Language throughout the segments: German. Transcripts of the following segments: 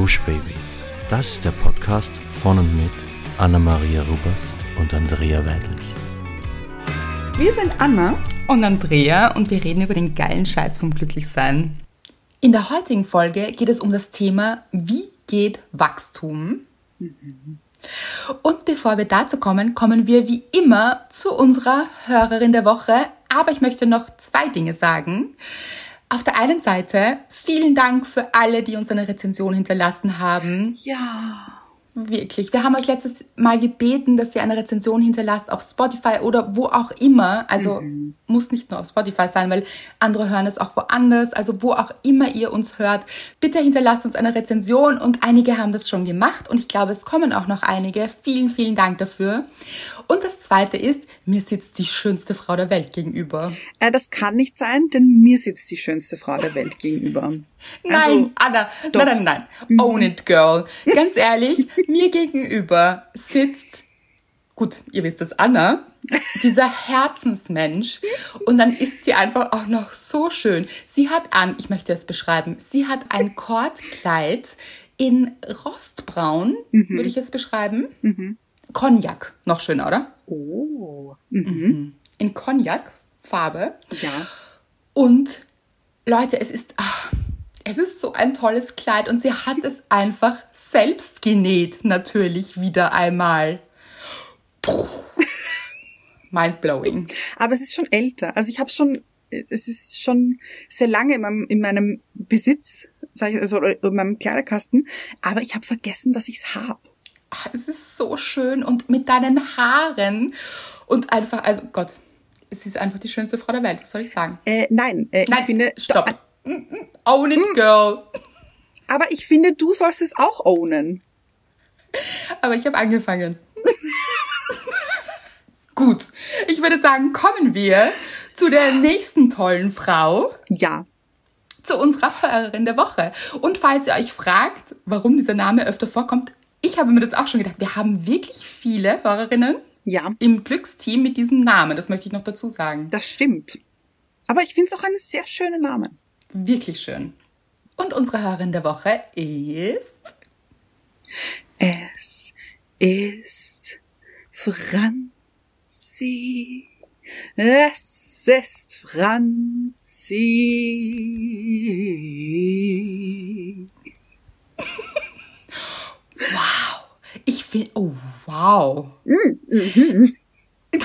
Gush Baby. Das ist der Podcast von und mit Anna-Maria Rubers und Andrea Weidlich. Wir sind Anna und Andrea und wir reden über den geilen Scheiß vom Glücklichsein. In der heutigen Folge geht es um das Thema, wie geht Wachstum? Und bevor wir dazu kommen, kommen wir wie immer zu unserer Hörerin der Woche. Aber ich möchte noch zwei Dinge sagen. Auf der einen Seite vielen Dank für alle, die uns eine Rezension hinterlassen haben. Ja. Wirklich. Wir haben euch letztes Mal gebeten, dass ihr eine Rezension hinterlasst auf Spotify oder wo auch immer. Also mhm. muss nicht nur auf Spotify sein, weil andere hören es auch woanders. Also wo auch immer ihr uns hört, bitte hinterlasst uns eine Rezension und einige haben das schon gemacht und ich glaube, es kommen auch noch einige. Vielen, vielen Dank dafür. Und das zweite ist, mir sitzt die schönste Frau der Welt gegenüber. Äh, das kann nicht sein, denn mir sitzt die schönste Frau der Welt gegenüber. Nein, also, Anna, doch. nein, nein, nein. Own it, girl. Ganz ehrlich, mir gegenüber sitzt, gut, ihr wisst es, Anna, dieser Herzensmensch. Und dann ist sie einfach auch noch so schön. Sie hat an, ich möchte es beschreiben, sie hat ein Kordkleid in Rostbraun, mhm. würde ich es beschreiben. Mhm. Cognac, noch schöner, oder? Oh. Mhm. mhm. In Cognac-Farbe. Ja. Und Leute, es ist, ach, es ist so ein tolles Kleid und sie hat es einfach selbst genäht, natürlich wieder einmal. Puh. Mindblowing. Aber es ist schon älter. Also ich habe schon, es ist schon sehr lange in meinem, in meinem Besitz, sag ich, also in meinem Kleiderkasten. Aber ich habe vergessen, dass ich es habe. Es ist so schön und mit deinen Haaren und einfach, also Gott, es ist einfach die schönste Frau der Welt. Was soll ich sagen? Äh, nein, äh, nein, ich finde, stopp. Own it, girl. Aber ich finde, du sollst es auch ownen. Aber ich habe angefangen. Gut, ich würde sagen, kommen wir zu der nächsten tollen Frau. Ja. Zu unserer Hörerin der Woche. Und falls ihr euch fragt, warum dieser Name öfter vorkommt, ich habe mir das auch schon gedacht. Wir haben wirklich viele Hörerinnen ja. im Glücksteam mit diesem Namen. Das möchte ich noch dazu sagen. Das stimmt. Aber ich finde es auch eine sehr schöne Name. Wirklich schön. Und unsere Hörerin der Woche ist. Es ist Franzi. Es ist Franzi. Wow. Ich finde, oh wow. Mhm.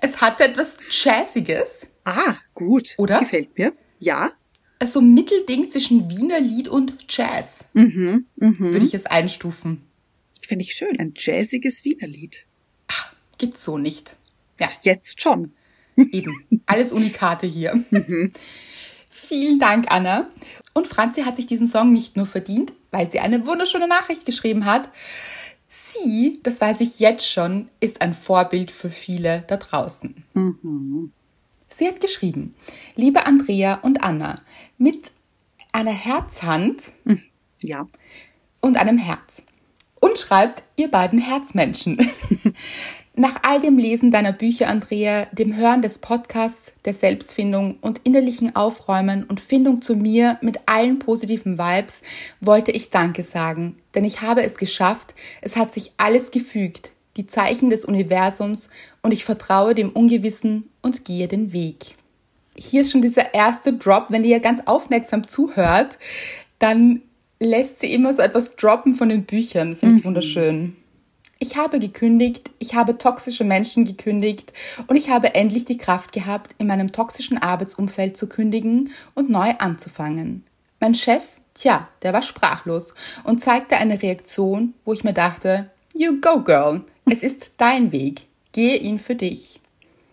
es hat etwas Jazziges. Ah, gut. Oder? Gefällt mir. Ja so ein Mittelding zwischen Wiener Lied und Jazz. Mhm, mh. Würde ich es einstufen. Finde ich schön, ein jazziges Wiener Lied. Ach, gibt's so nicht. Ja. Jetzt schon. Eben. Alles Unikate hier. Mhm. Vielen Dank, Anna. Und Franzi hat sich diesen Song nicht nur verdient, weil sie eine wunderschöne Nachricht geschrieben hat. Sie, das weiß ich jetzt schon, ist ein Vorbild für viele da draußen. Mhm. Sie hat geschrieben, liebe Andrea und Anna, mit einer Herzhand hm, ja. und einem Herz. Und schreibt, ihr beiden Herzmenschen. Nach all dem Lesen deiner Bücher, Andrea, dem Hören des Podcasts, der Selbstfindung und innerlichen Aufräumen und Findung zu mir mit allen positiven Vibes, wollte ich Danke sagen, denn ich habe es geschafft, es hat sich alles gefügt, die Zeichen des Universums und ich vertraue dem Ungewissen und gehe den Weg. Hier ist schon dieser erste Drop, wenn ihr ganz aufmerksam zuhört, dann lässt sie immer so etwas droppen von den Büchern. Finde ich mhm. wunderschön. Ich habe gekündigt, ich habe toxische Menschen gekündigt und ich habe endlich die Kraft gehabt, in meinem toxischen Arbeitsumfeld zu kündigen und neu anzufangen. Mein Chef, tja, der war sprachlos und zeigte eine Reaktion, wo ich mir dachte, You go, girl. Es ist dein Weg. Gehe ihn für dich.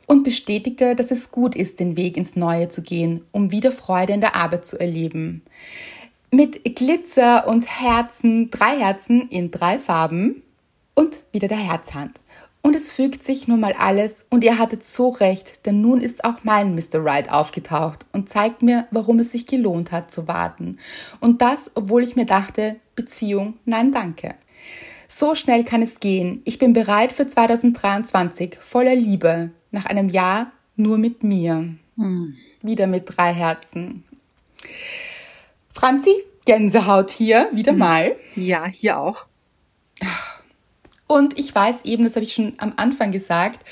Und bestätigte, dass es gut ist, den Weg ins Neue zu gehen, um wieder Freude in der Arbeit zu erleben. Mit Glitzer und Herzen, drei Herzen in drei Farben und wieder der Herzhand. Und es fügt sich nun mal alles und ihr hattet so recht, denn nun ist auch mein Mr. Right aufgetaucht und zeigt mir, warum es sich gelohnt hat zu warten. Und das, obwohl ich mir dachte, Beziehung, nein danke. So schnell kann es gehen. Ich bin bereit für 2023, voller Liebe, nach einem Jahr nur mit mir. Hm. Wieder mit drei Herzen. Franzi, Gänsehaut hier, wieder mal. Ja, hier auch. Und ich weiß eben, das habe ich schon am Anfang gesagt,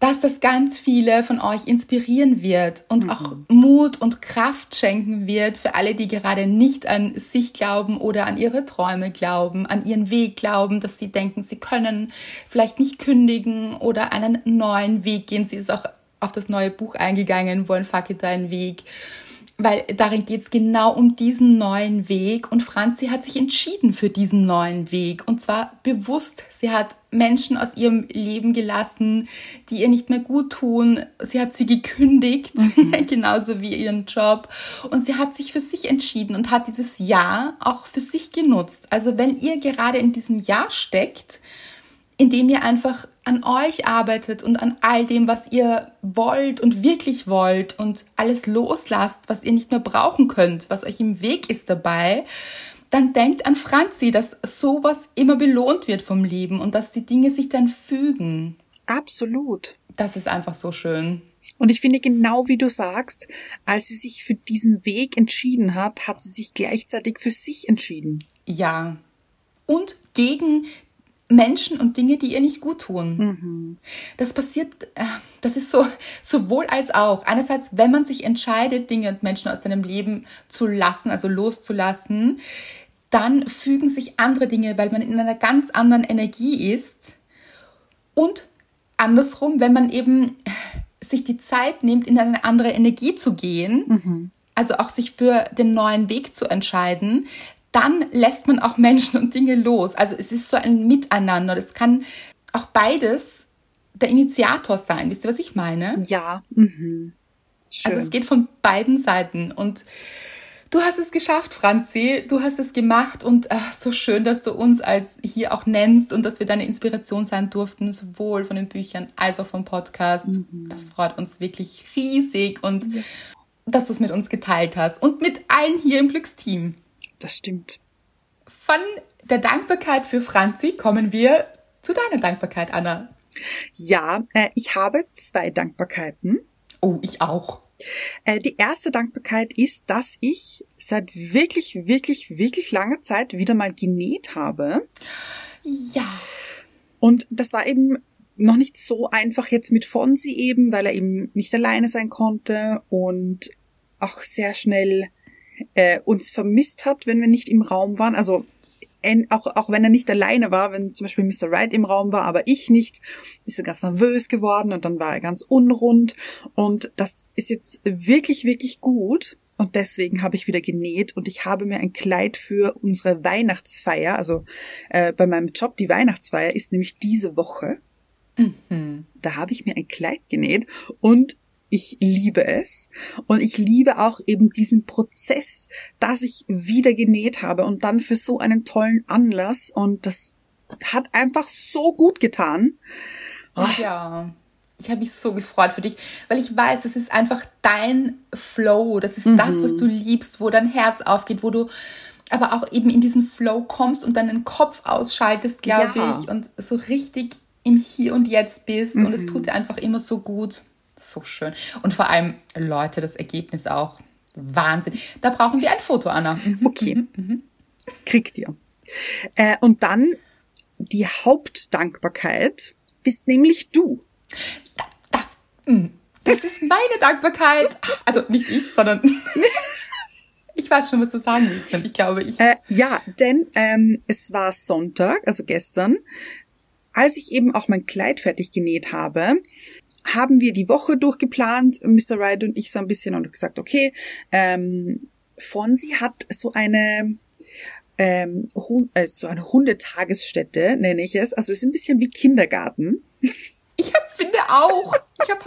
dass das ganz viele von euch inspirieren wird und mhm. auch Mut und Kraft schenken wird für alle, die gerade nicht an sich glauben oder an ihre Träume glauben, an ihren Weg glauben, dass sie denken, sie können vielleicht nicht kündigen oder einen neuen Weg gehen. Sie ist auch auf das neue Buch eingegangen, wollen Fuck it deinen Weg weil darin geht es genau um diesen neuen Weg und Franzi hat sich entschieden für diesen neuen Weg und zwar bewusst. Sie hat Menschen aus ihrem Leben gelassen, die ihr nicht mehr gut tun. Sie hat sie gekündigt, mhm. genauso wie ihren Job und sie hat sich für sich entschieden und hat dieses Jahr auch für sich genutzt. Also wenn ihr gerade in diesem Jahr steckt, indem ihr einfach an euch arbeitet und an all dem, was ihr wollt und wirklich wollt und alles loslasst, was ihr nicht mehr brauchen könnt, was euch im Weg ist dabei, dann denkt an Franzi, dass sowas immer belohnt wird vom Leben und dass die Dinge sich dann fügen. Absolut. Das ist einfach so schön. Und ich finde genau wie du sagst, als sie sich für diesen Weg entschieden hat, hat sie sich gleichzeitig für sich entschieden. Ja. Und gegen Menschen und Dinge, die ihr nicht gut tun. Mhm. Das passiert, äh, das ist so sowohl als auch. Einerseits, wenn man sich entscheidet, Dinge und Menschen aus seinem Leben zu lassen, also loszulassen, dann fügen sich andere Dinge, weil man in einer ganz anderen Energie ist. Und andersrum, wenn man eben sich die Zeit nimmt, in eine andere Energie zu gehen, mhm. also auch sich für den neuen Weg zu entscheiden, dann lässt man auch Menschen und Dinge los. Also es ist so ein Miteinander. Das kann auch beides der Initiator sein. Wisst ihr, was ich meine? Ja. Mhm. Also es geht von beiden Seiten. Und du hast es geschafft, Franzi. Du hast es gemacht und ach, so schön, dass du uns als hier auch nennst und dass wir deine Inspiration sein durften, sowohl von den Büchern als auch vom Podcast. Mhm. Das freut uns wirklich riesig und ja. dass du es mit uns geteilt hast und mit allen hier im Glücksteam. Das stimmt. Von der Dankbarkeit für Franzi kommen wir zu deiner Dankbarkeit, Anna. Ja, äh, ich habe zwei Dankbarkeiten. Oh, ich auch. Äh, die erste Dankbarkeit ist, dass ich seit wirklich, wirklich, wirklich langer Zeit wieder mal genäht habe. Ja. Und das war eben noch nicht so einfach jetzt mit Fonsi eben, weil er eben nicht alleine sein konnte und auch sehr schnell äh, uns vermisst hat, wenn wir nicht im Raum waren. Also auch, auch wenn er nicht alleine war, wenn zum Beispiel Mr. Wright im Raum war, aber ich nicht, ist er ganz nervös geworden und dann war er ganz unrund. Und das ist jetzt wirklich, wirklich gut. Und deswegen habe ich wieder genäht und ich habe mir ein Kleid für unsere Weihnachtsfeier, also äh, bei meinem Job, die Weihnachtsfeier ist nämlich diese Woche. Mhm. Da habe ich mir ein Kleid genäht und ich liebe es. Und ich liebe auch eben diesen Prozess, dass ich wieder genäht habe und dann für so einen tollen Anlass. Und das hat einfach so gut getan. Oh. Ja. Ich habe mich so gefreut für dich, weil ich weiß, es ist einfach dein Flow. Das ist mhm. das, was du liebst, wo dein Herz aufgeht, wo du aber auch eben in diesen Flow kommst und deinen Kopf ausschaltest, glaube ja. ich, und so richtig im Hier und Jetzt bist. Mhm. Und es tut dir einfach immer so gut. So schön. Und vor allem, Leute, das Ergebnis auch. Wahnsinn. Da brauchen wir ein Foto, Anna. Mhm. Okay. Mhm. mhm. Kriegt ihr. Äh, und dann die Hauptdankbarkeit bist nämlich du. Das, mm, das ist meine Dankbarkeit. Also nicht ich, sondern ich weiß schon, was du sagen willst. Ich glaube, ich. Äh, ja, denn ähm, es war Sonntag, also gestern, als ich eben auch mein Kleid fertig genäht habe, haben wir die Woche durchgeplant, Mr. Wright und ich so ein bisschen und gesagt, okay, ähm, Fonsi hat so eine ähm, äh, so eine Hundetagesstätte, nenne ich es. Also es ist ein bisschen wie Kindergarten. Ich hab, finde auch. Ich hab,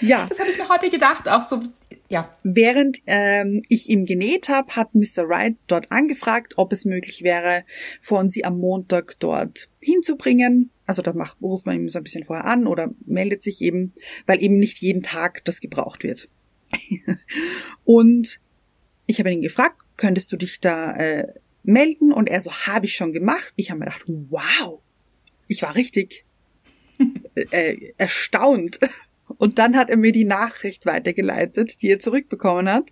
ja. Das habe ich mir heute gedacht, auch so. Ja. Während ähm, ich ihm genäht habe, hat Mr. Wright dort angefragt, ob es möglich wäre, Fonsi am Montag dort hinzubringen. Also da macht, ruft man ihn so ein bisschen vorher an oder meldet sich eben, weil eben nicht jeden Tag das gebraucht wird. und ich habe ihn gefragt, könntest du dich da äh, melden? Und er so, habe ich schon gemacht. Ich habe mir gedacht, wow, ich war richtig äh, erstaunt Und dann hat er mir die Nachricht weitergeleitet, die er zurückbekommen hat,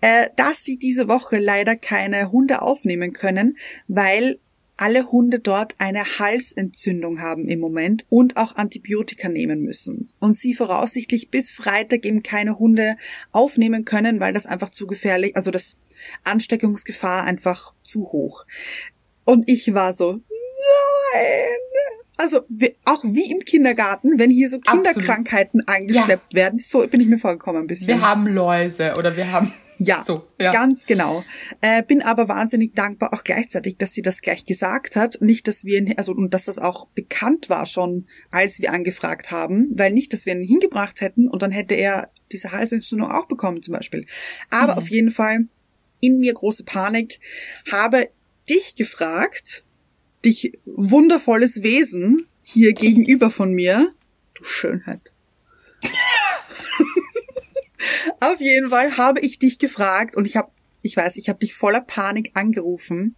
äh, dass sie diese Woche leider keine Hunde aufnehmen können, weil alle Hunde dort eine Halsentzündung haben im Moment und auch Antibiotika nehmen müssen. Und sie voraussichtlich bis Freitag eben keine Hunde aufnehmen können, weil das einfach zu gefährlich, also das Ansteckungsgefahr einfach zu hoch. Und ich war so, nein. Also auch wie im Kindergarten, wenn hier so Kinderkrankheiten Absolut. angeschleppt ja. werden, so bin ich mir vorgekommen ein bisschen. Wir haben Läuse oder wir haben ja, so, ja. ganz genau. Äh, bin aber wahnsinnig dankbar auch gleichzeitig, dass sie das gleich gesagt hat. Nicht, dass wir, also und dass das auch bekannt war schon, als wir angefragt haben, weil nicht, dass wir ihn hingebracht hätten und dann hätte er diese Halsentzündung auch bekommen zum Beispiel. Aber mhm. auf jeden Fall in mir große Panik, habe dich gefragt, dich wundervolles Wesen hier gegenüber von mir, du Schönheit. Auf jeden Fall habe ich dich gefragt und ich habe, ich weiß, ich habe dich voller Panik angerufen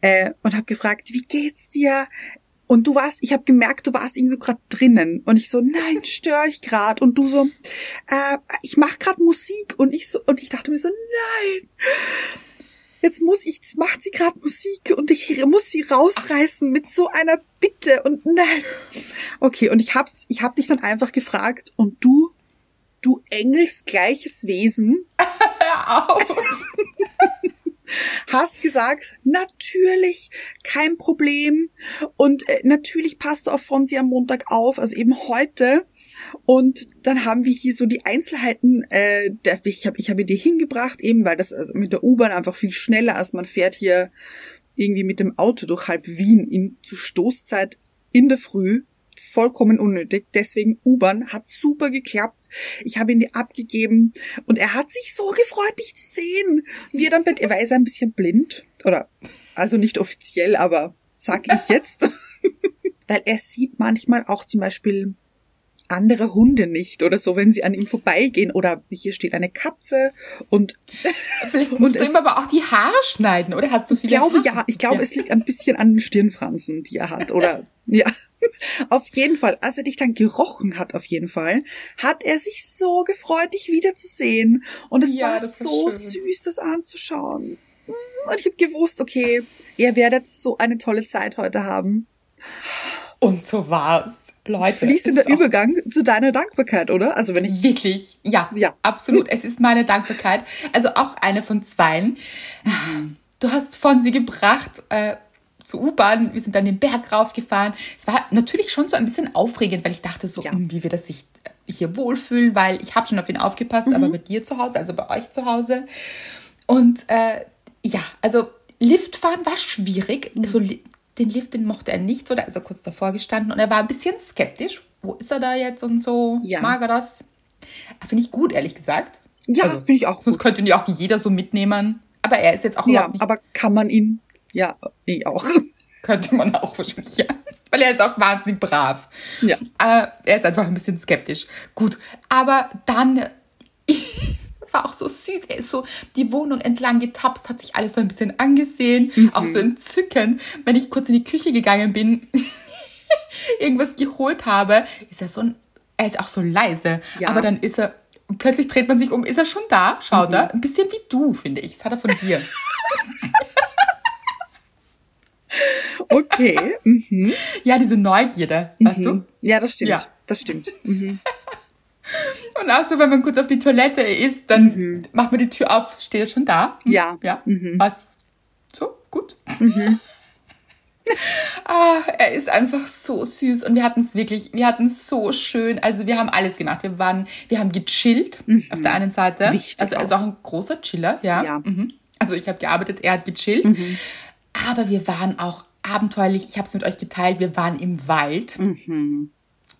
äh, und habe gefragt, wie geht's dir? Und du warst, ich habe gemerkt, du warst irgendwie gerade drinnen. Und ich so, nein, störe ich gerade. Und du so, äh, ich mache gerade Musik. Und ich so, und ich dachte mir so, nein, jetzt muss ich, jetzt macht sie gerade Musik und ich muss sie rausreißen mit so einer Bitte. Und nein. Okay, und ich hab's, ich hab dich dann einfach gefragt und du du engelsgleiches Wesen. Hör auf. hast gesagt, natürlich, kein Problem. Und äh, natürlich passt du auf Fonsi am Montag auf, also eben heute. Und dann haben wir hier so die Einzelheiten, äh, der, ich habe ich hab ihn dir hingebracht, eben weil das also mit der U-Bahn einfach viel schneller, als man fährt hier irgendwie mit dem Auto durch halb Wien in, zu Stoßzeit in der Früh vollkommen unnötig. Deswegen U-Bahn hat super geklappt. Ich habe ihn dir abgegeben und er hat sich so gefreut, dich zu sehen. Wir dann bei er war ein bisschen blind oder also nicht offiziell, aber sag ich jetzt, weil er sieht manchmal auch zum Beispiel andere Hunde nicht oder so, wenn sie an ihm vorbeigehen oder hier steht eine Katze und vielleicht musst und du ihm aber auch die Haare schneiden oder hat du Ich glaube Haare? ja, ich glaube ja. es liegt ein bisschen an den Stirnfransen, die er hat oder ja. Auf jeden Fall, als er dich dann gerochen hat, auf jeden Fall, hat er sich so gefreut, dich wiederzusehen. Und es ja, war so süß, das anzuschauen. Und ich habe gewusst, okay, ihr werdet so eine tolle Zeit heute haben. Und so war's. Leute. Fließender Übergang zu deiner Dankbarkeit, oder? Also wenn ich. Wirklich, ja. Ja. Absolut. Es ist meine Dankbarkeit. Also auch eine von zweien. Du hast von sie gebracht, äh, zur U-Bahn. Wir sind dann den Berg raufgefahren. Es war natürlich schon so ein bisschen aufregend, weil ich dachte so, ja. Hm, wie wird das sich hier wohlfühlen, weil ich habe schon auf ihn aufgepasst, mhm. aber bei dir zu Hause, also bei euch zu Hause. Und äh, ja, also Liftfahren war schwierig. Mhm. So, den Lift, den mochte er nicht so, da ist er kurz davor gestanden und er war ein bisschen skeptisch. Wo ist er da jetzt und so? Ja. Mag er das? Finde ich gut, ehrlich gesagt. Ja, also, finde ich auch. Sonst gut. könnte ihn ja auch jeder so mitnehmen. Aber er ist jetzt auch ja, nicht. Aber kann man ihn ja, ich auch. Könnte man auch wahrscheinlich, ja. Weil er ist auch wahnsinnig brav. Ja. Äh, er ist einfach ein bisschen skeptisch. Gut, aber dann war auch so süß. Er ist so die Wohnung entlang getapst, hat sich alles so ein bisschen angesehen. Mhm. Auch so entzückend. Wenn ich kurz in die Küche gegangen bin, irgendwas geholt habe, ist er so ein, er ist auch so leise. Ja. Aber dann ist er, plötzlich dreht man sich um, ist er schon da? Schaut mhm. er? Ein bisschen wie du, finde ich. Das hat er von dir. Okay. Mhm. Ja, diese Neugierde, mhm. weißt du? Ja, das stimmt. Ja. Das stimmt. Mhm. Und auch so, wenn man kurz auf die Toilette ist, dann mhm. macht man die Tür auf, steht er schon da? Ja. Ja. Mhm. Was? So, gut. Mhm. ah, er ist einfach so süß und wir hatten es wirklich, wir hatten es so schön. Also wir haben alles gemacht. Wir waren, wir haben gechillt auf der einen Seite. Wichtig also er ist auch ein großer Chiller, ja. ja. Also ich habe gearbeitet, er hat gechillt. Mhm. Aber wir waren auch abenteuerlich. Ich habe es mit euch geteilt. Wir waren im Wald. Mhm.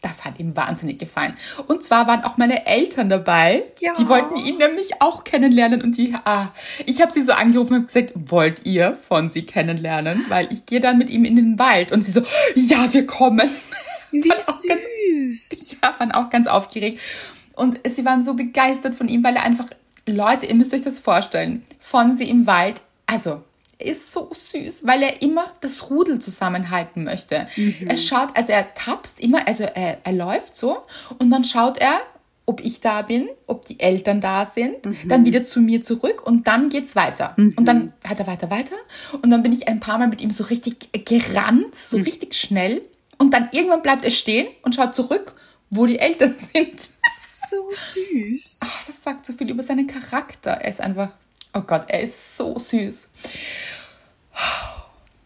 Das hat ihm wahnsinnig gefallen. Und zwar waren auch meine Eltern dabei. Ja. Die wollten ihn nämlich auch kennenlernen. Und die, ah, ich habe sie so angerufen und gesagt, wollt ihr von sie kennenlernen? Weil ich gehe dann mit ihm in den Wald. Und sie so, ja, wir kommen. Wie süß. Ganz, ja, waren auch ganz aufgeregt. Und sie waren so begeistert von ihm, weil er einfach, Leute, ihr müsst euch das vorstellen, von sie im Wald, also ist so süß, weil er immer das Rudel zusammenhalten möchte. Mhm. Er schaut, also er tapst immer, also er, er läuft so und dann schaut er, ob ich da bin, ob die Eltern da sind, Mhm. dann wieder zu mir zurück und dann geht's weiter. Und dann hat er weiter, weiter und dann bin ich ein paar Mal mit ihm so richtig gerannt, so Mhm. richtig schnell und dann irgendwann bleibt er stehen und schaut zurück, wo die Eltern sind. So süß. Ach, das sagt so viel über seinen Charakter. Er ist einfach, oh Gott, er ist so süß.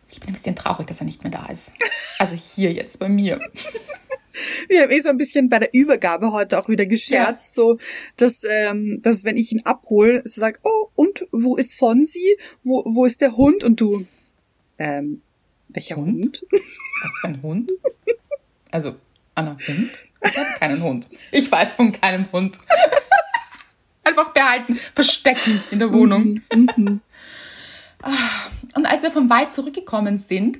Ich bin ein bisschen traurig, dass er nicht mehr da ist. Also hier jetzt bei mir. Wir haben eh so ein bisschen bei der Übergabe heute auch wieder gescherzt, so, dass, ähm, dass wenn ich ihn abhole, so sagt, oh, und wo ist Fonsi? Wo, wo ist der Hund? Und du, ähm, welcher Hund? Hund? Was für ein Hund? Also, Anna, Hund? Ich habe keinen Hund. Ich weiß von keinem Hund. Einfach behalten, verstecken in der Wohnung. Ah, Und als wir vom Wald zurückgekommen sind,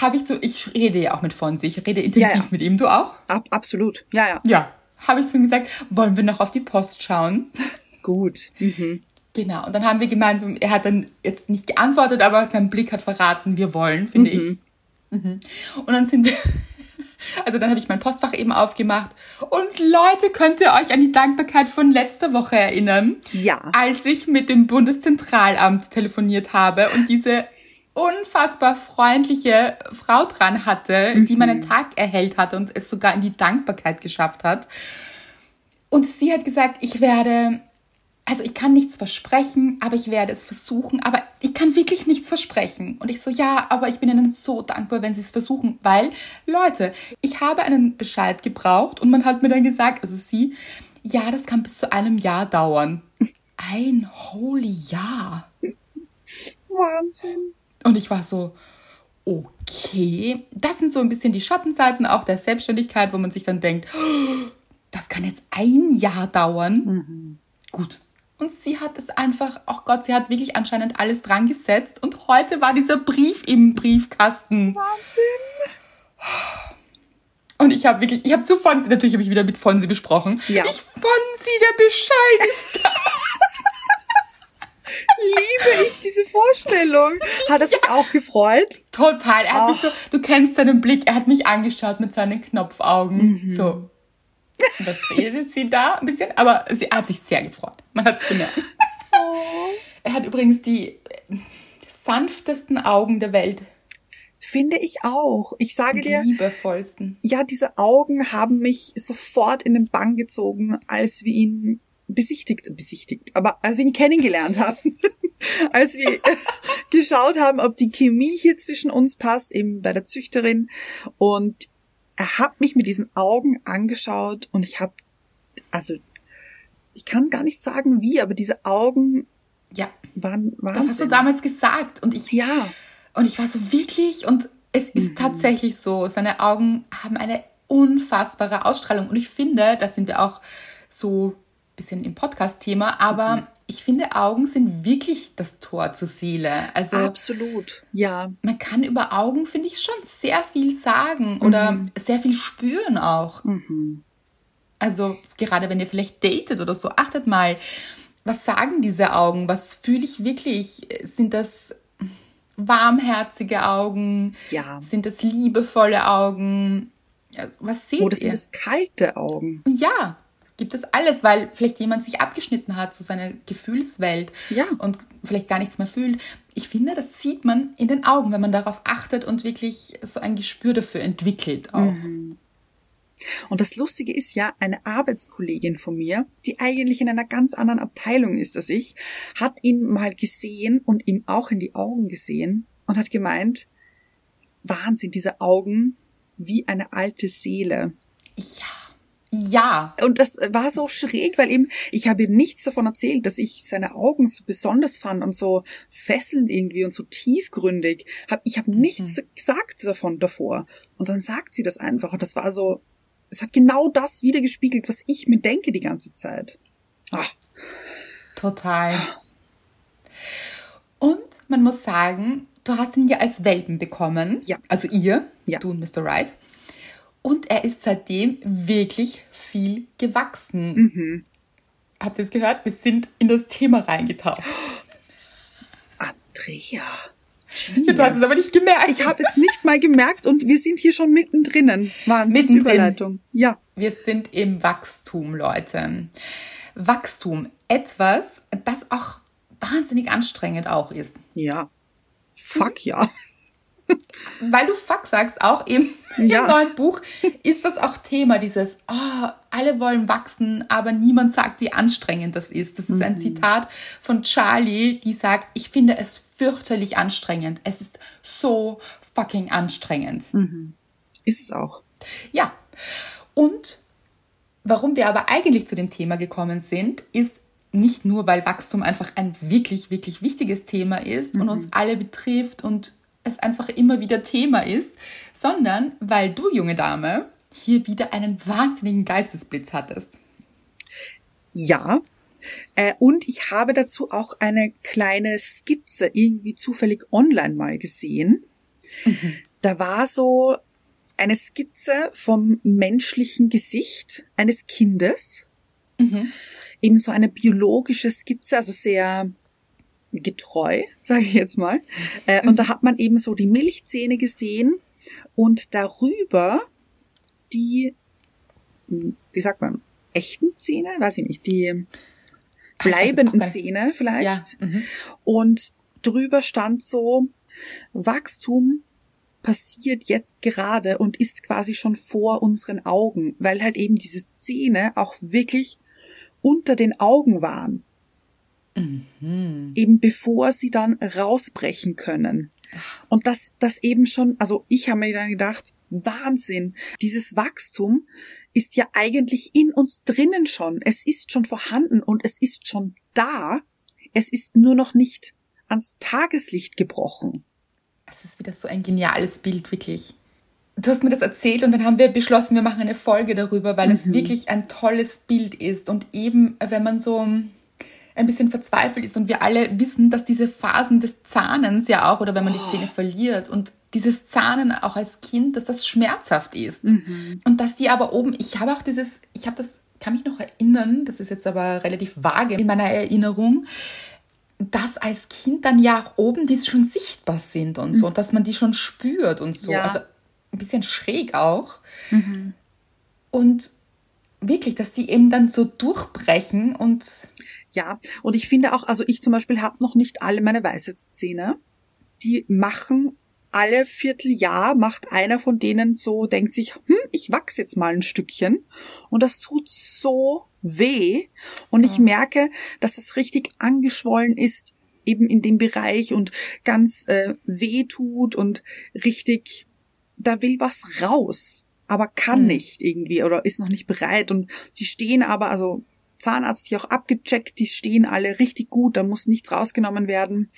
habe ich so, ich rede ja auch mit Fonsi, ich rede intensiv Ja, ja. mit ihm, du auch? Ab, absolut. Ja, ja. Ja. Habe ich zu ihm gesagt, wollen wir noch auf die Post schauen? Gut. Mhm. Genau, und dann haben wir gemeinsam, er hat dann jetzt nicht geantwortet, aber sein Blick hat verraten, wir wollen, finde ich. Mhm. Und dann sind wir, also dann habe ich mein Postfach eben aufgemacht. Und Leute, könnt ihr euch an die Dankbarkeit von letzter Woche erinnern? Ja. Als ich mit dem Bundeszentralamt telefoniert habe und diese unfassbar freundliche Frau dran hatte, die meinen Tag erhellt hatte und es sogar in die Dankbarkeit geschafft hat. Und sie hat gesagt, ich werde, also ich kann nichts versprechen, aber ich werde es versuchen, aber ich kann wirklich nichts versprechen. Und ich so, ja, aber ich bin Ihnen so dankbar, wenn Sie es versuchen, weil, Leute, ich habe einen Bescheid gebraucht und man hat mir dann gesagt, also sie, ja, das kann bis zu einem Jahr dauern. Ein holy Jahr. Wahnsinn. Und ich war so, okay, das sind so ein bisschen die Schattenseiten auch der Selbstständigkeit, wo man sich dann denkt, "Oh, das kann jetzt ein Jahr dauern. Gut. Und sie hat es einfach, oh Gott, sie hat wirklich anscheinend alles dran gesetzt. Und heute war dieser Brief im Briefkasten. Wahnsinn. Und ich habe wirklich, ich habe zu Fonsi, natürlich habe ich wieder mit Fonsi besprochen. Ja. Ich, Fonsi, der Bescheid ist Liebe ich diese Vorstellung. Hat er sich auch gefreut? Total. Er hat mich so, Ach. du kennst seinen Blick, er hat mich angeschaut mit seinen Knopfaugen. Mhm. So. Was redet sie da ein bisschen? Aber sie hat sich sehr gefreut. Man hat es gemerkt. Oh. Er hat übrigens die sanftesten Augen der Welt. Finde ich auch. Ich sage Die dir, liebevollsten. ja, diese Augen haben mich sofort in den Bann gezogen, als wir ihn besichtigt, besichtigt, aber als wir ihn kennengelernt haben, als wir geschaut haben, ob die Chemie hier zwischen uns passt, eben bei der Züchterin. Und er hat mich mit diesen Augen angeschaut und ich habe, also ich kann gar nicht sagen wie, aber diese Augen Ja, waren das hast du Wahnsinn. damals gesagt. Und ich, Ja, und ich war so wirklich, und es ist Mhm. tatsächlich so, seine Augen haben eine unfassbare Ausstrahlung. Und ich finde, da sind wir auch so ein bisschen im Podcast-Thema, aber Mhm. Ich finde, Augen sind wirklich das Tor zur Seele. Also absolut. Ja, man kann über Augen, finde ich, schon sehr viel sagen oder Mhm. sehr viel spüren auch. Also gerade wenn ihr vielleicht datet oder so, achtet mal, was sagen diese Augen? Was fühle ich wirklich? Sind das warmherzige Augen? ja. Sind das liebevolle Augen? Was seht Oder ihr? sind es kalte Augen? Ja, gibt es alles, weil vielleicht jemand sich abgeschnitten hat zu seiner Gefühlswelt Ja. und vielleicht gar nichts mehr fühlt. Ich finde, das sieht man in den Augen, wenn man darauf achtet und wirklich so ein Gespür dafür entwickelt auch. Und das Lustige ist ja, eine Arbeitskollegin von mir, die eigentlich in einer ganz anderen Abteilung ist als ich, hat ihn mal gesehen und ihm auch in die Augen gesehen und hat gemeint, Wahnsinn, diese Augen wie eine alte Seele. Ja. Ja. Und das war so schräg, weil eben, ich habe ihm nichts davon erzählt, dass ich seine Augen so besonders fand und so fesselnd irgendwie und so tiefgründig. Hab, ich habe nichts gesagt davon davor. Und dann sagt sie das einfach. Und das war so, es hat genau das wiedergespiegelt, was ich mir denke die ganze Zeit. Ah, Total. Und man muss sagen, du hast ihn ja als Welpen bekommen. Ja. Also ihr, Ja. du und Mr. Wright. Und er ist seitdem wirklich viel gewachsen. Mhm. Habt ihr es gehört? Wir sind in das Thema reingetaucht. Andrea. Genius. Du hast es aber nicht gemerkt. Ich habe es nicht mal gemerkt und wir sind hier schon mittendrin. Wahnsinn. Überleitung. Ja. Wir sind im Wachstum, Leute. Wachstum, etwas, das auch wahnsinnig anstrengend auch ist. Ja. Fuck ja. Weil du Fuck sagst, auch im, ja. im neuen Buch ist das auch Thema, dieses, oh, alle wollen wachsen, aber niemand sagt, wie anstrengend das ist. Das ist mhm. ein Zitat von Charlie, die sagt, ich finde es fürchterlich anstrengend. Es ist so fucking anstrengend. Mhm. Ist es auch. Ja. Und warum wir aber eigentlich zu dem Thema gekommen sind, ist nicht nur, weil Wachstum einfach ein wirklich, wirklich wichtiges Thema ist mhm. und uns alle betrifft und es einfach immer wieder Thema ist, sondern weil du, junge Dame, hier wieder einen wahnsinnigen Geistesblitz hattest. Ja, äh, und ich habe dazu auch eine kleine Skizze irgendwie zufällig online mal gesehen. Mhm. Da war so eine Skizze vom menschlichen Gesicht eines Kindes. Mhm. Eben so eine biologische Skizze, also sehr getreu, sage ich jetzt mal. Äh, und da hat man eben so die Milchzähne gesehen und darüber die, wie sagt man, echten Zähne, weiß ich nicht, die bleibenden Zähne vielleicht. Ja. Mhm. Und drüber stand so, Wachstum passiert jetzt gerade und ist quasi schon vor unseren Augen, weil halt eben diese Zähne auch wirklich unter den Augen waren. Mhm. Eben bevor sie dann rausbrechen können. Und das, das eben schon, also ich habe mir dann gedacht, Wahnsinn, dieses Wachstum ist ja eigentlich in uns drinnen schon. Es ist schon vorhanden und es ist schon da. Es ist nur noch nicht ans Tageslicht gebrochen. Es ist wieder so ein geniales Bild, wirklich. Du hast mir das erzählt und dann haben wir beschlossen, wir machen eine Folge darüber, weil mhm. es wirklich ein tolles Bild ist. Und eben, wenn man so ein bisschen verzweifelt ist und wir alle wissen, dass diese Phasen des Zahnens ja auch, oder wenn man die. Zähne verliert und dieses Zahnen auch als Kind, dass das schmerzhaft ist. Mhm. Und dass die aber oben, ich habe auch dieses, ich habe das, kann mich noch erinnern, das ist jetzt aber relativ vage in meiner Erinnerung, dass als Kind dann ja auch oben die schon sichtbar sind und so, mhm. dass man die schon spürt und so. Ja. Also ein bisschen schräg auch. Mhm. Und wirklich, dass die eben dann so durchbrechen und ja, und ich finde auch, also ich zum Beispiel habe noch nicht alle meine Weisheitszähne. Die machen alle Vierteljahr macht einer von denen so, denkt sich, hm, ich wachse jetzt mal ein Stückchen. Und das tut so weh. Und ich merke, dass das richtig angeschwollen ist, eben in dem Bereich und ganz äh, weh tut und richtig, da will was raus, aber kann mhm. nicht irgendwie oder ist noch nicht bereit. Und die stehen aber, also Zahnarzt die auch abgecheckt, die stehen alle richtig gut, da muss nichts rausgenommen werden.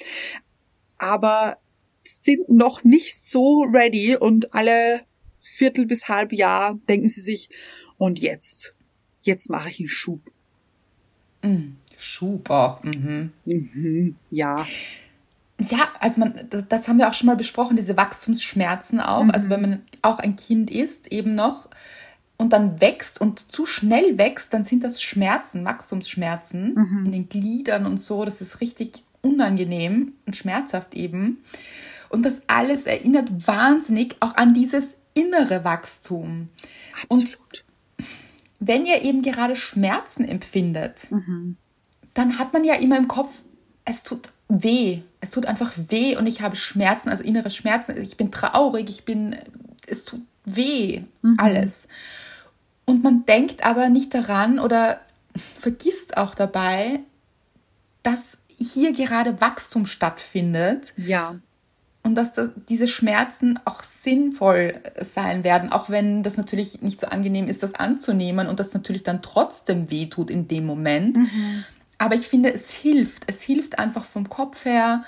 Aber sind noch nicht so ready und alle Viertel bis halb Jahr denken sie sich, und jetzt, jetzt mache ich einen Schub. Mm, Schub auch. Mhm. Mhm, ja. Ja, also man, das haben wir auch schon mal besprochen, diese Wachstumsschmerzen auch. Mhm. Also wenn man auch ein Kind ist, eben noch, und dann wächst und zu schnell wächst, dann sind das Schmerzen, Wachstumsschmerzen mhm. in den Gliedern und so. Das ist richtig unangenehm und schmerzhaft eben. Und das alles erinnert wahnsinnig auch an dieses innere Wachstum. Absolut. Und wenn ihr eben gerade Schmerzen empfindet, mhm. dann hat man ja immer im Kopf, es tut weh. Es tut einfach weh und ich habe Schmerzen, also innere Schmerzen. Ich bin traurig, ich bin, es tut weh, mhm. alles. Und man denkt aber nicht daran oder vergisst auch dabei, dass hier gerade Wachstum stattfindet. Ja. Und dass da diese Schmerzen auch sinnvoll sein werden, auch wenn das natürlich nicht so angenehm ist, das anzunehmen und das natürlich dann trotzdem wehtut in dem Moment. Mhm. Aber ich finde, es hilft. Es hilft einfach vom Kopf her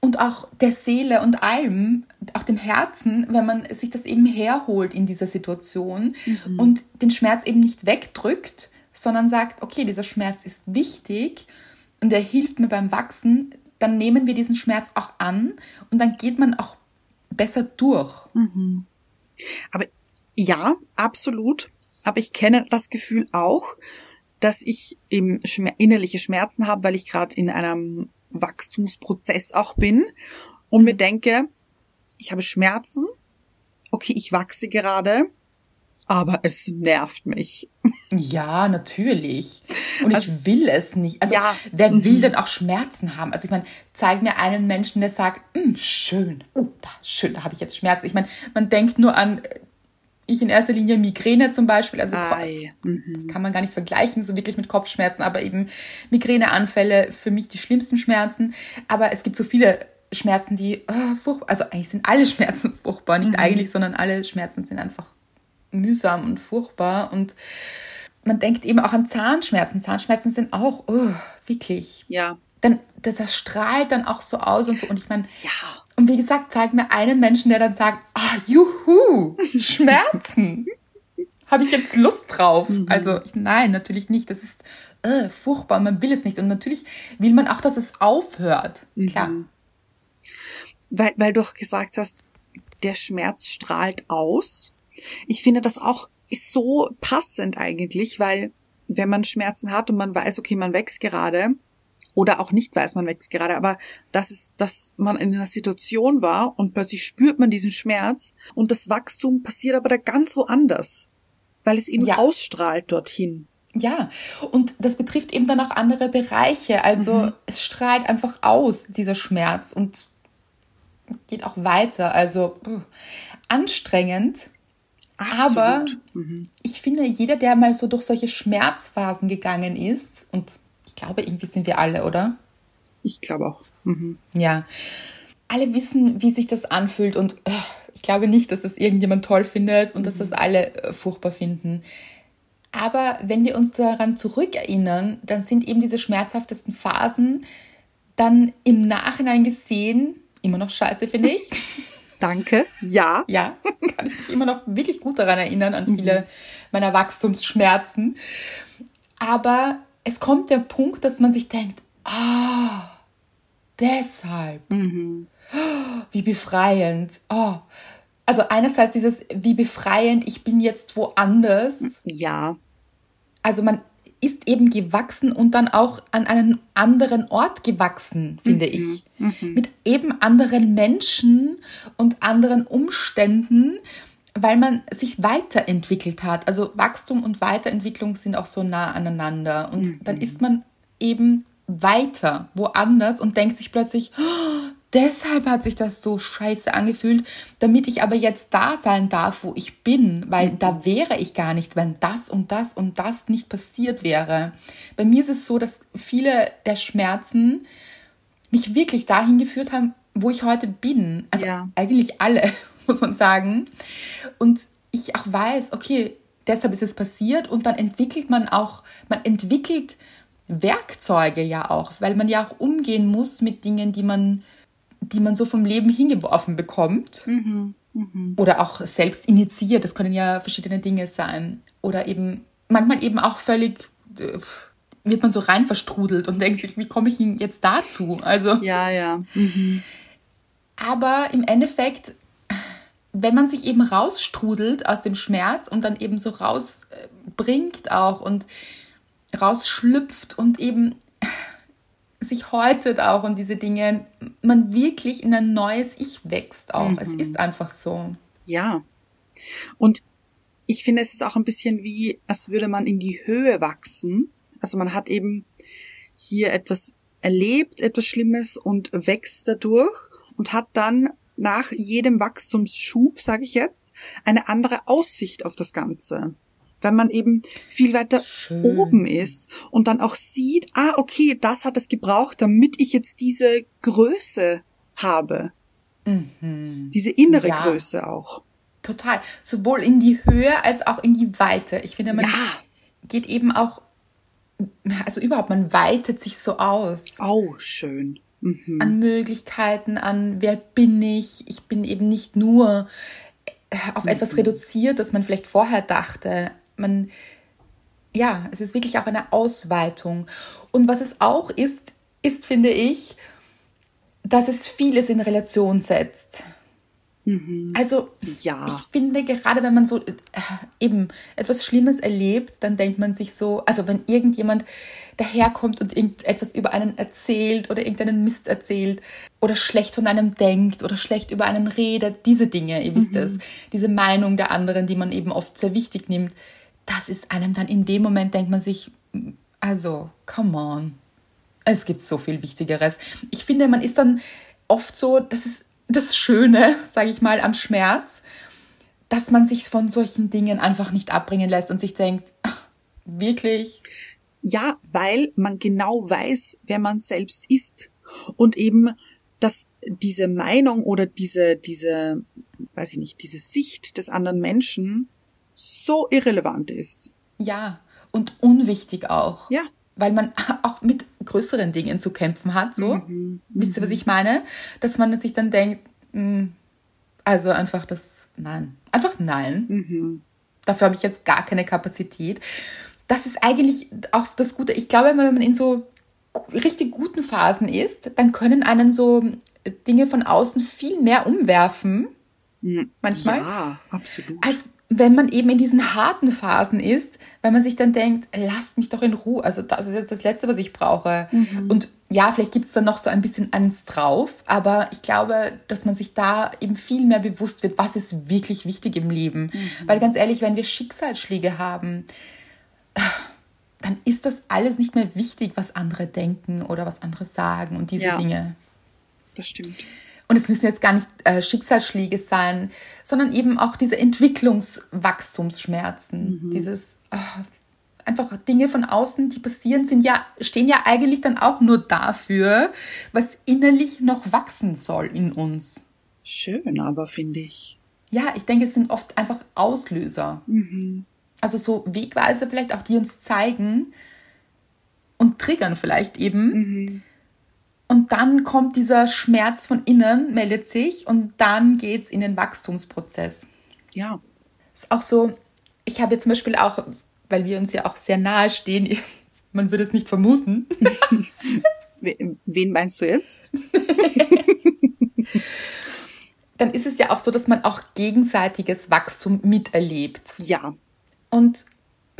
und auch der Seele und allem, auch dem Herzen, wenn man sich das eben herholt in dieser Situation mhm. und den Schmerz eben nicht wegdrückt, sondern sagt, okay, dieser Schmerz ist wichtig und er hilft mir beim Wachsen, dann nehmen wir diesen Schmerz auch an und dann geht man auch besser durch. Mhm. Aber ja, absolut. Aber ich kenne das Gefühl auch, dass ich eben innerliche Schmerzen habe, weil ich gerade in einem Wachstumsprozess auch bin. und mir denke, ich habe Schmerzen, okay, ich wachse gerade, aber es nervt mich. Ja, natürlich. Und also, ich will es nicht. Also ja. wer will mhm. denn auch Schmerzen haben? Also ich meine, zeig mir einen Menschen, der sagt, hm, schön, oh, da, schön, da habe ich jetzt Schmerzen. Ich meine, man denkt nur an ich in erster Linie Migräne zum Beispiel, also mhm. das kann man gar nicht vergleichen, so wirklich mit Kopfschmerzen, aber eben Migräneanfälle für mich die schlimmsten Schmerzen. Aber es gibt so viele Schmerzen, die oh, furchtbar, also eigentlich sind alle Schmerzen furchtbar, nicht mhm. eigentlich, sondern alle Schmerzen sind einfach mühsam und furchtbar und man denkt eben auch an Zahnschmerzen. Zahnschmerzen sind auch oh, wirklich. Ja. Dann das, das strahlt dann auch so aus und so und ich meine, ja und wie gesagt, zeig mir einen Menschen, der dann sagt, ah, juhu, Schmerzen. Habe ich jetzt Lust drauf? Mhm. Also nein, natürlich nicht. Das ist äh, furchtbar. Man will es nicht. Und natürlich will man auch, dass es aufhört. Mhm. Klar. Weil, weil du auch gesagt hast, der Schmerz strahlt aus. Ich finde das auch ist so passend eigentlich, weil wenn man Schmerzen hat und man weiß, okay, man wächst gerade, oder auch nicht weiß, man wächst gerade, aber das ist, dass man in einer Situation war und plötzlich spürt man diesen Schmerz und das Wachstum passiert aber da ganz woanders, weil es eben ja. ausstrahlt dorthin. Ja, und das betrifft eben dann auch andere Bereiche. Also mhm. es strahlt einfach aus, dieser Schmerz und geht auch weiter. Also pff, anstrengend. Absolut. Aber mhm. ich finde, jeder, der mal so durch solche Schmerzphasen gegangen ist, und glaube, irgendwie sind wir alle, oder? Ich glaube auch. Mhm. Ja. Alle wissen, wie sich das anfühlt und äh, ich glaube nicht, dass das irgendjemand toll findet und mhm. dass das alle äh, furchtbar finden. Aber wenn wir uns daran zurückerinnern, dann sind eben diese schmerzhaftesten Phasen dann im Nachhinein gesehen immer noch scheiße, finde ich. Danke. Ja. Ja, kann ich mich immer noch wirklich gut daran erinnern, an viele mhm. meiner Wachstumsschmerzen. Aber es kommt der Punkt, dass man sich denkt, ah, deshalb. Mhm. Wie befreiend. Oh. Also einerseits dieses, wie befreiend, ich bin jetzt woanders. Ja. Also man ist eben gewachsen und dann auch an einen anderen Ort gewachsen, finde mhm. ich. Mhm. Mit eben anderen Menschen und anderen Umständen weil man sich weiterentwickelt hat. Also Wachstum und Weiterentwicklung sind auch so nah aneinander. Und mhm. dann ist man eben weiter, woanders und denkt sich plötzlich, oh, deshalb hat sich das so scheiße angefühlt, damit ich aber jetzt da sein darf, wo ich bin, weil mhm. da wäre ich gar nicht, wenn das und das und das nicht passiert wäre. Bei mir ist es so, dass viele der Schmerzen mich wirklich dahin geführt haben, wo ich heute bin. Also ja. eigentlich alle muss man sagen. Und ich auch weiß, okay, deshalb ist es passiert und dann entwickelt man auch, man entwickelt Werkzeuge ja auch, weil man ja auch umgehen muss mit Dingen, die man, die man so vom Leben hingeworfen bekommt. Mhm, mh. Oder auch selbst initiiert, das können ja verschiedene Dinge sein. Oder eben manchmal eben auch völlig äh, wird man so rein verstrudelt und denkt sich, wie komme ich denn jetzt dazu? Also ja, ja. Mhm. Aber im Endeffekt wenn man sich eben rausstrudelt aus dem Schmerz und dann eben so rausbringt auch und rausschlüpft und eben sich häutet auch und diese Dinge, man wirklich in ein neues Ich wächst auch. Mhm. Es ist einfach so. Ja. Und ich finde, es ist auch ein bisschen wie, als würde man in die Höhe wachsen. Also man hat eben hier etwas erlebt, etwas Schlimmes und wächst dadurch und hat dann nach jedem Wachstumsschub, sage ich jetzt, eine andere Aussicht auf das Ganze. Wenn man eben viel weiter Schön. oben ist und dann auch sieht, ah, okay, das hat es gebraucht, damit ich jetzt diese Größe habe. Mhm. Diese innere ja. Größe auch. Total. Sowohl in die Höhe als auch in die Weite. Ich finde, man ja. geht eben auch, also überhaupt, man weitet sich so aus. Oh, schön mhm. an Möglichkeiten, an wer bin ich. Ich bin eben nicht nur äh, auf mhm. etwas reduziert, das man vielleicht vorher dachte. Man, ja, es ist wirklich auch eine Ausweitung. Und was es auch ist, ist, finde ich, dass es vieles in Relation setzt. Also Ja. ich finde gerade, wenn man so äh, eben etwas Schlimmes erlebt, dann denkt man sich so, also wenn irgendjemand daherkommt und irgendetwas über einen erzählt oder irgendeinen Mist erzählt oder schlecht von einem denkt oder schlecht über einen redet, diese Dinge, ihr wisst es, diese Meinung der anderen, die man eben oft sehr wichtig nimmt, das ist einem dann in dem Moment, denkt man sich, also, come on. Es gibt so viel Wichtigeres. Ich finde, man ist dann oft so, das ist das Schöne, sage ich mal, am Schmerz, dass man sich von solchen Dingen einfach nicht abbringen lässt und sich denkt, wirklich, Ja, weil man genau weiß, wer man selbst ist. Und eben, dass diese Meinung oder diese, diese, weiß ich nicht, diese Sicht des anderen Menschen so irrelevant ist. ja, und unwichtig auch. Ja. Weil man auch mit größeren Dingen zu kämpfen hat, so. Mhm. Wisst ihr, was ich meine? Dass man sich dann denkt, mh, also einfach das, nein. Einfach nein. Mhm. Dafür habe ich jetzt gar keine Kapazität. Das ist eigentlich auch das Gute. Ich glaube, wenn man in so richtig guten Phasen ist, dann können einen so Dinge von außen viel mehr umwerfen, manchmal, Ja, absolut. als wenn man eben in diesen harten Phasen ist, weil man sich dann denkt, lasst mich doch in Ruhe. Also das ist jetzt das Letzte, was ich brauche. Und ja, vielleicht gibt es dann noch so ein bisschen eins drauf, aber ich glaube, dass man sich da eben viel mehr bewusst wird, was ist wirklich wichtig im Leben. Weil ganz ehrlich, wenn wir Schicksalsschläge haben, dann ist das alles nicht mehr wichtig, was andere denken oder was andere sagen und diese Ja. Dinge. Das stimmt. Und es müssen jetzt gar nicht äh, Schicksalsschläge sein, sondern eben auch diese Entwicklungswachstumsschmerzen. Dieses äh, einfach Dinge von außen, die passieren, sind ja, stehen ja eigentlich dann auch nur dafür, was innerlich noch wachsen soll in uns. Schön, aber finde ich. Ja, ich denke, es sind oft einfach Auslöser. Also so Wegweiser vielleicht auch, die uns zeigen und triggern vielleicht eben. Und dann kommt dieser Schmerz von innen, meldet sich und dann geht's in den Wachstumsprozess. Ja. Ist auch so, ich habe jetzt zum Beispiel auch, weil wir uns ja auch sehr nahe stehen, man würde es nicht vermuten, We- Wen meinst du jetzt? dann ist es ja auch so, dass man auch gegenseitiges Wachstum miterlebt. Ja. Und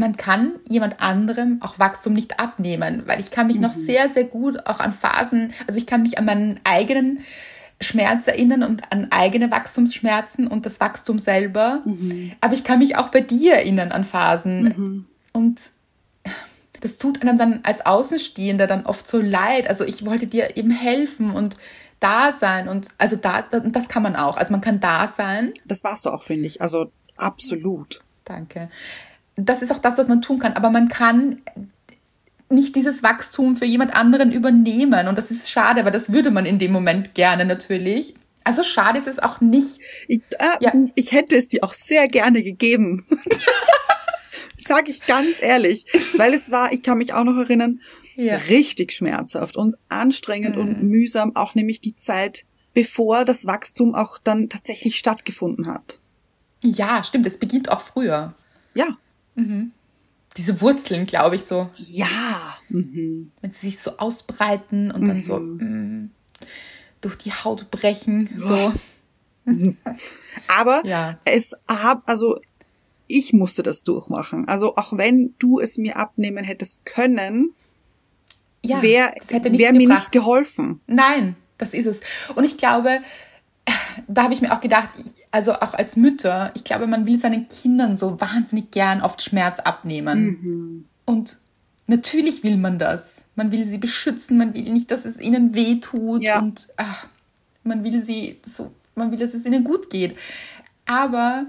man kann jemand anderem auch Wachstum nicht abnehmen, weil ich kann mich noch sehr, sehr gut auch an Phasen, also ich kann mich an meinen eigenen Schmerz erinnern und an eigene Wachstumsschmerzen und das Wachstum selber. Aber ich kann mich auch bei dir erinnern an Phasen. Und das tut einem dann als Außenstehender dann oft so leid. Also ich wollte dir eben helfen und da sein und also da, das kann man auch. Also man kann da sein Das warst du auch, finde ich. Also absolut. Danke. Das ist auch das, was man tun kann. Aber man kann nicht dieses Wachstum für jemand anderen übernehmen. Und das ist schade, weil das würde man in dem Moment gerne natürlich. Also schade ist es auch nicht. Ich, äh, Ja. ich hätte es dir auch sehr gerne gegeben. Sag ich ganz ehrlich. Weil es war, ich kann mich auch noch erinnern, Ja. richtig schmerzhaft und anstrengend und mühsam, auch nämlich die Zeit, bevor das Wachstum auch dann tatsächlich stattgefunden hat. Ja, stimmt, es beginnt auch früher. Ja. Diese Wurzeln, glaube ich, so, Ja. Mhm. wenn sie sich so ausbreiten und dann so mm, durch die Haut brechen. So. Aber Ja. es hab, also ich musste das durchmachen. Also auch wenn du es mir abnehmen hättest können, Ja, wäre wär mir nicht geholfen. Nein, das ist es. Und ich glaube, da habe ich mir auch gedacht, ich, also auch als Mütter, ich glaube, man will seinen Kindern so wahnsinnig gern oft Schmerz abnehmen. Und natürlich will man das. Man will sie beschützen, man will nicht, dass es ihnen weh tut Ja. und ach, man will sie so, man will, dass es ihnen gut geht. Aber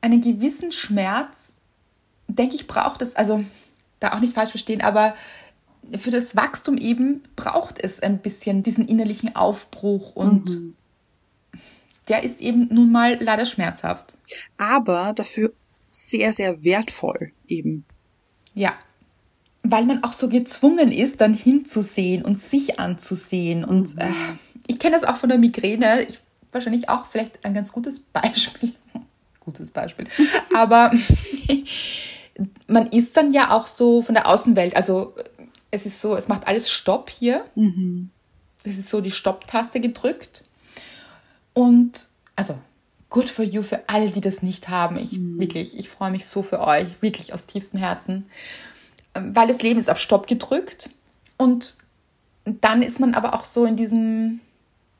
einen gewissen Schmerz, denke ich, braucht es, also da auch nicht falsch verstehen, aber für das Wachstum eben braucht es ein bisschen diesen innerlichen Aufbruch und der ist eben nun mal leider schmerzhaft. Aber dafür sehr, sehr wertvoll eben. Ja. Weil man auch so gezwungen ist, dann hinzusehen und sich anzusehen. Und äh, ich kenne das auch von der Migräne. Ich, wahrscheinlich auch vielleicht ein ganz gutes Beispiel. Gutes Beispiel. Aber man ist dann ja auch so von der Außenwelt. Also es ist so, es macht alles Stopp hier. Es ist so die Stopptaste gedrückt. Und also good for you für alle, die das nicht haben. Ich mhm. wirklich, ich freue mich so für euch, wirklich aus tiefstem Herzen, weil das Leben ist auf Stopp gedrückt und dann ist man aber auch so in diesem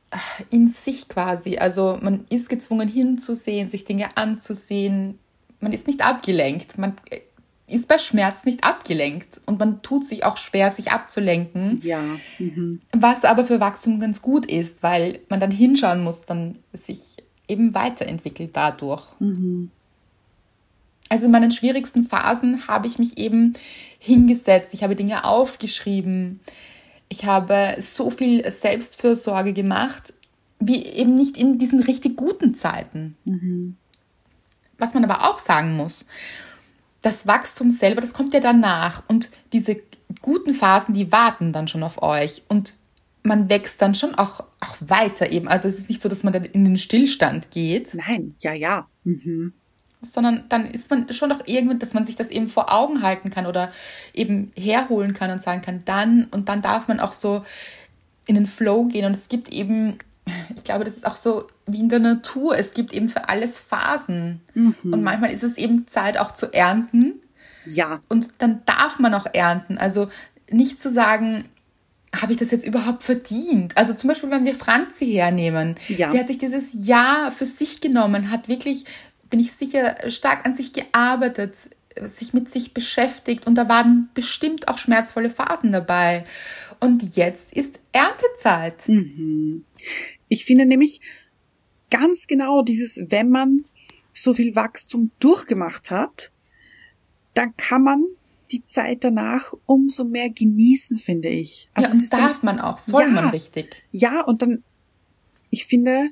äh, in sich quasi. Also man ist gezwungen hinzusehen, sich Dinge anzusehen. Man ist nicht abgelenkt. Man äh, ist bei Schmerz nicht abgelenkt und man tut sich auch schwer, sich abzulenken. Ja. Mhm. Was aber für Wachstum ganz gut ist, weil man dann hinschauen muss, dann sich eben weiterentwickelt dadurch. Mhm. Also in meinen schwierigsten Phasen habe ich mich eben hingesetzt, ich habe Dinge aufgeschrieben, ich habe so viel Selbstfürsorge gemacht, wie eben nicht in diesen richtig guten Zeiten. Mhm. Was man aber auch sagen muss, das Wachstum selber, das kommt ja danach und diese guten Phasen, die warten dann schon auf euch und man wächst dann schon auch, auch weiter eben. Also es ist nicht so, dass man dann in den Stillstand geht. Nein, ja, ja. Mhm. Sondern dann ist man schon doch irgendwann, dass man sich das eben vor Augen halten kann oder eben herholen kann und sagen kann, dann und dann darf man auch so in den Flow gehen. Und es gibt eben, ich glaube, das ist auch so wie in der Natur. Es gibt eben für alles Phasen. Mhm. Und manchmal ist es eben Zeit auch zu ernten. Ja. Und dann darf man auch ernten. Also nicht zu sagen, habe ich das jetzt überhaupt verdient? Also zum Beispiel, wenn wir Franzi hernehmen. Ja. Sie hat sich dieses Jahr für sich genommen, hat wirklich, bin ich sicher, stark an sich gearbeitet, sich mit sich beschäftigt und da waren bestimmt auch schmerzvolle Phasen dabei. Und jetzt ist Erntezeit. Mhm. Ich finde nämlich ganz genau dieses, wenn man so viel Wachstum durchgemacht hat, dann kann man die Zeit danach umso mehr genießen, finde ich. Also ja, und darf dann, man auch, soll ja, man richtig. Ja, und dann, ich finde,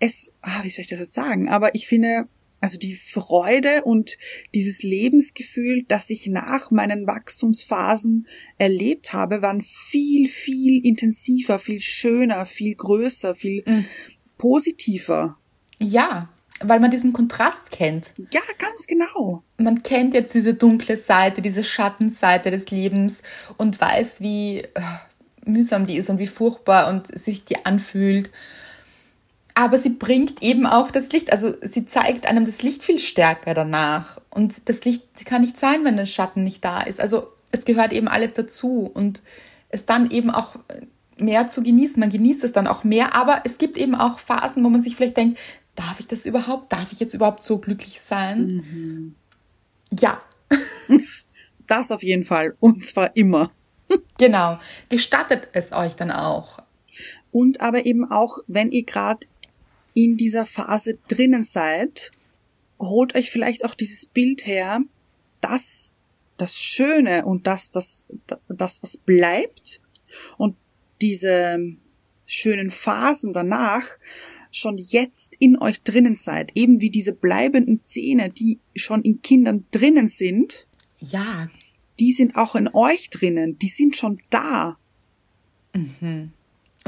es, ah, wie soll ich das jetzt sagen, aber ich finde, also die Freude und dieses Lebensgefühl, das ich nach meinen Wachstumsphasen erlebt habe, waren viel, viel intensiver, viel schöner, viel größer, viel mhm. positiver. Ja, weil man diesen Kontrast kennt. Ja, ganz genau. Man kennt jetzt diese dunkle Seite, diese Schattenseite des Lebens und weiß, wie äh, mühsam die ist und wie furchtbar und sich die anfühlt. Aber sie bringt eben auch das Licht, also sie zeigt einem das Licht viel stärker danach. Und das Licht kann nicht sein, wenn der Schatten nicht da ist. Also es gehört eben alles dazu und es dann eben auch mehr zu genießen. Man genießt es dann auch mehr, aber es gibt eben auch Phasen, wo man sich vielleicht denkt, darf ich das überhaupt? Darf ich jetzt überhaupt so glücklich sein? Mhm. Ja. das auf jeden Fall. Und zwar immer. genau. Gestattet es euch dann auch. Und aber eben auch, wenn ihr gerade in dieser Phase drinnen seid, holt euch vielleicht auch dieses Bild her, dass das Schöne und das, das, das, was bleibt und diese schönen Phasen danach schon jetzt in euch drinnen seid, eben wie diese bleibenden Zähne, die schon in Kindern drinnen sind. Ja. Die sind auch in euch drinnen, die sind schon da. Mhm.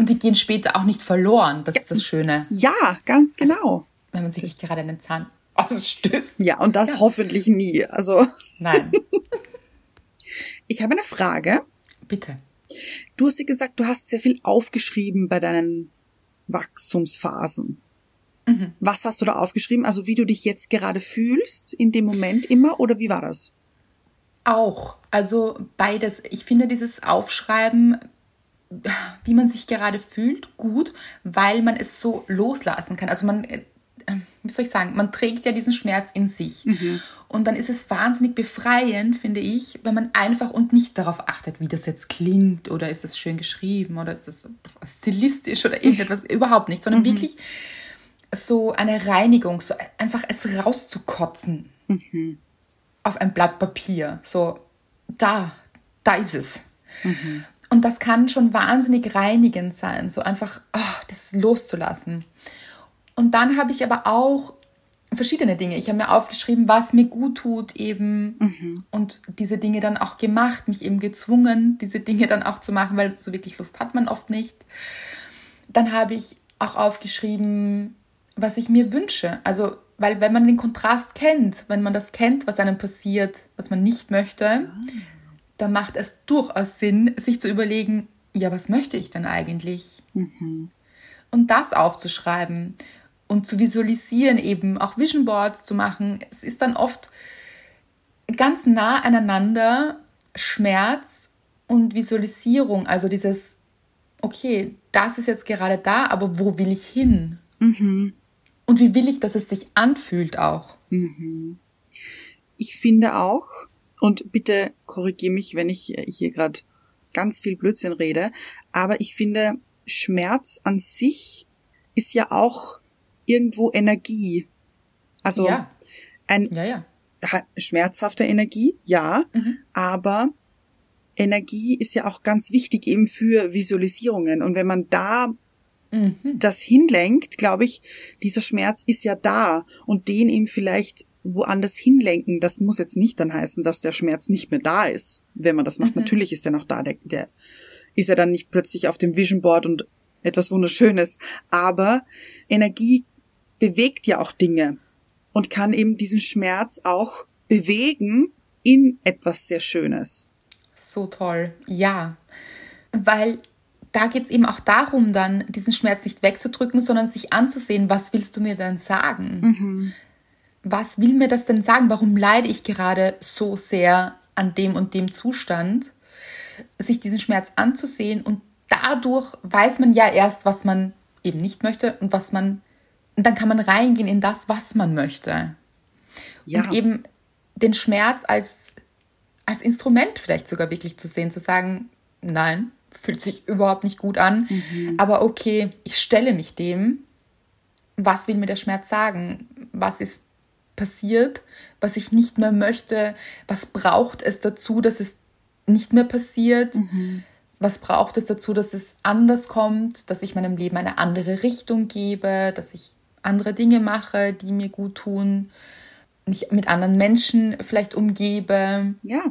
Und die gehen später auch nicht verloren, das ist das Schöne. Ja, ganz also, genau. Also, wenn man sich nicht gerade einen Zahn ausstößt. Ja, und das ja. hoffentlich nie. Also. Nein. ich habe eine Frage. Bitte. Du hast ja gesagt, du hast sehr viel aufgeschrieben bei deinen Wachstumsphasen. Mhm. Was hast du da aufgeschrieben? Also wie du dich jetzt gerade fühlst in dem Moment immer oder wie war das? Auch, also beides. Ich finde dieses Aufschreiben, wie man sich gerade fühlt, gut, weil man es so loslassen kann. Also man äh, wie soll ich sagen, man trägt ja diesen Schmerz in sich. Mhm. Und dann ist es wahnsinnig befreiend, finde ich, wenn man einfach und nicht darauf achtet, wie das jetzt klingt oder ist es schön geschrieben oder ist es stilistisch oder irgendetwas, überhaupt nicht, sondern mhm. wirklich so eine Reinigung, so einfach es rauszukotzen mhm. auf ein Blatt Papier. So, da, da ist es. Mhm. Und das kann schon wahnsinnig reinigend sein, so einfach oh, das loszulassen. Und dann habe ich aber auch verschiedene Dinge. Ich habe mir aufgeschrieben, was mir gut tut eben mhm. und diese Dinge dann auch gemacht, mich eben gezwungen, diese Dinge dann auch zu machen, weil so wirklich Lust hat man oft nicht. Dann habe ich auch aufgeschrieben, was ich mir wünsche. Also, weil wenn man den Kontrast kennt, wenn man das kennt, was einem passiert, was man nicht möchte, ah. Dann macht es durchaus Sinn, sich zu überlegen, ja, was möchte ich denn eigentlich? Mhm. Und das aufzuschreiben und zu visualisieren, eben auch Vision Boards zu machen. Es ist dann oft ganz nah aneinander Schmerz und Visualisierung, also dieses, okay, das ist jetzt gerade da, aber wo will ich hin? Mhm. Und wie will ich, dass es sich anfühlt auch? Mhm. Ich finde auch, und bitte korrigiere mich, wenn ich hier gerade ganz viel Blödsinn rede, aber ich finde, Schmerz an sich ist ja auch irgendwo Energie. Also ja. ein Ja, ja. ha- schmerzhafte Energie, ja, Mhm. aber Energie ist ja auch ganz wichtig eben für Visualisierungen. Und wenn man da Mhm. das hinlenkt, glaube ich, dieser Schmerz ist ja da und den eben vielleicht woanders hinlenken, das muss jetzt nicht dann heißen, dass der Schmerz nicht mehr da ist. Wenn man das macht, Mhm. natürlich ist er noch da, der, der ist er dann nicht plötzlich auf dem Vision Board und etwas Wunderschönes. Aber Energie bewegt ja auch Dinge und kann eben diesen Schmerz auch bewegen in etwas sehr Schönes. So toll. Ja. Weil da geht es eben auch darum, dann diesen Schmerz nicht wegzudrücken, sondern sich anzusehen, was willst du mir denn sagen? Was will mir das denn sagen? Warum leide ich gerade so sehr an dem und dem Zustand? Sich diesen Schmerz anzusehen und dadurch weiß man ja erst, was man eben nicht möchte und was man, und dann kann man reingehen in das, was man möchte. Ja, Und eben den Schmerz als, als Instrument vielleicht sogar wirklich zu sehen, zu sagen, nein, fühlt sich überhaupt nicht gut an, aber okay, ich stelle mich dem. Was will mir der Schmerz sagen? Was ist passiert, was ich nicht mehr möchte? Was braucht es dazu, dass es nicht mehr passiert? Was braucht es dazu, dass es anders kommt, dass ich meinem Leben eine andere Richtung gebe, dass ich andere Dinge mache, die mir gut tun, mich mit anderen Menschen vielleicht umgebe? ja,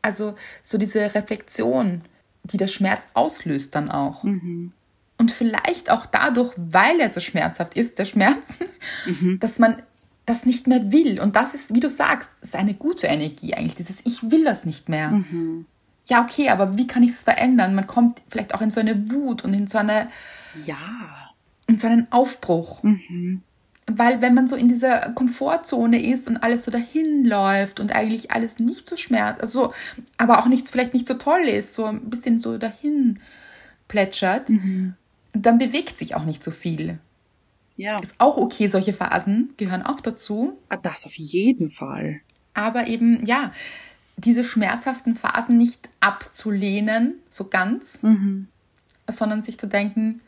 Also so diese Reflexion, die der Schmerz auslöst dann auch. Und vielleicht auch dadurch, weil er so schmerzhaft ist, der Schmerz, dass man das nicht mehr will. Und das ist, wie du sagst, ist eine gute Energie eigentlich, dieses Ich will das nicht mehr. Ja, okay, aber wie kann ich es verändern? Man kommt vielleicht auch in so eine Wut und in so, eine, ja, in so einen Aufbruch. Weil wenn man so in dieser Komfortzone ist und alles so dahin läuft und eigentlich alles nicht so schmerzt, also, aber auch nicht, vielleicht nicht so toll ist, so ein bisschen so dahin plätschert, dann bewegt sich auch nicht so viel. Ja, Ist auch okay, solche Phasen gehören auch dazu. Ah, das auf jeden Fall. Aber eben, ja, diese schmerzhaften Phasen nicht abzulehnen, so ganz, sondern sich zu denken,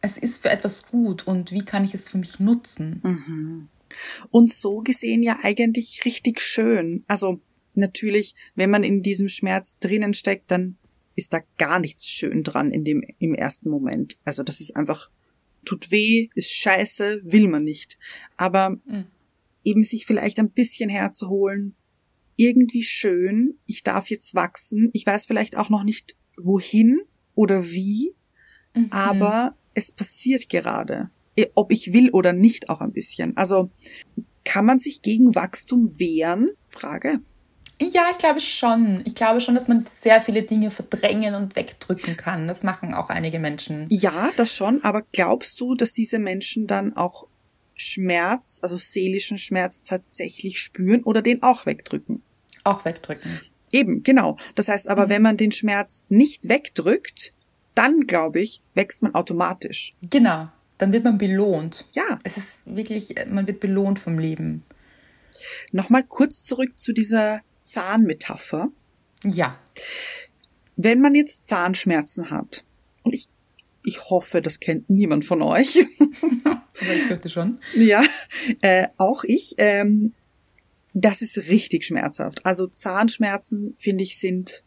es ist für etwas gut und wie kann ich es für mich nutzen? Und so gesehen ja eigentlich richtig schön. Also natürlich, wenn man in diesem Schmerz drinnen steckt, dann ist da gar nichts schön dran in dem, im ersten Moment. Also das ist einfach, tut weh, ist scheiße, will man nicht. Aber Mhm. eben sich vielleicht ein bisschen herzuholen, irgendwie schön, ich darf jetzt wachsen, ich weiß vielleicht auch noch nicht wohin oder wie, Mhm. aber es passiert gerade. Eh, Ob ich will oder nicht auch ein bisschen. Also kann man sich gegen Wachstum wehren? Frage. Ja, ich glaube schon. Ich glaube schon, dass man sehr viele Dinge verdrängen und wegdrücken kann. Das machen auch einige Menschen. Ja, das schon, aber glaubst du, dass diese Menschen dann auch Schmerz, also seelischen Schmerz tatsächlich spüren oder den auch wegdrücken? Auch wegdrücken. Eben, genau. Das heißt aber, wenn man den Schmerz nicht wegdrückt, dann glaube ich, wächst man automatisch. Genau. Dann wird man belohnt. Ja, Es ist wirklich, man wird belohnt vom Leben. nochmal kurz zurück zu dieser Zahnmetapher. Ja. Wenn man jetzt Zahnschmerzen hat, und ich, ich hoffe, das kennt niemand von euch, Aber ich fürchte schon. ja, äh, auch ich, ähm, das ist richtig schmerzhaft. Also Zahnschmerzen, finde ich, sind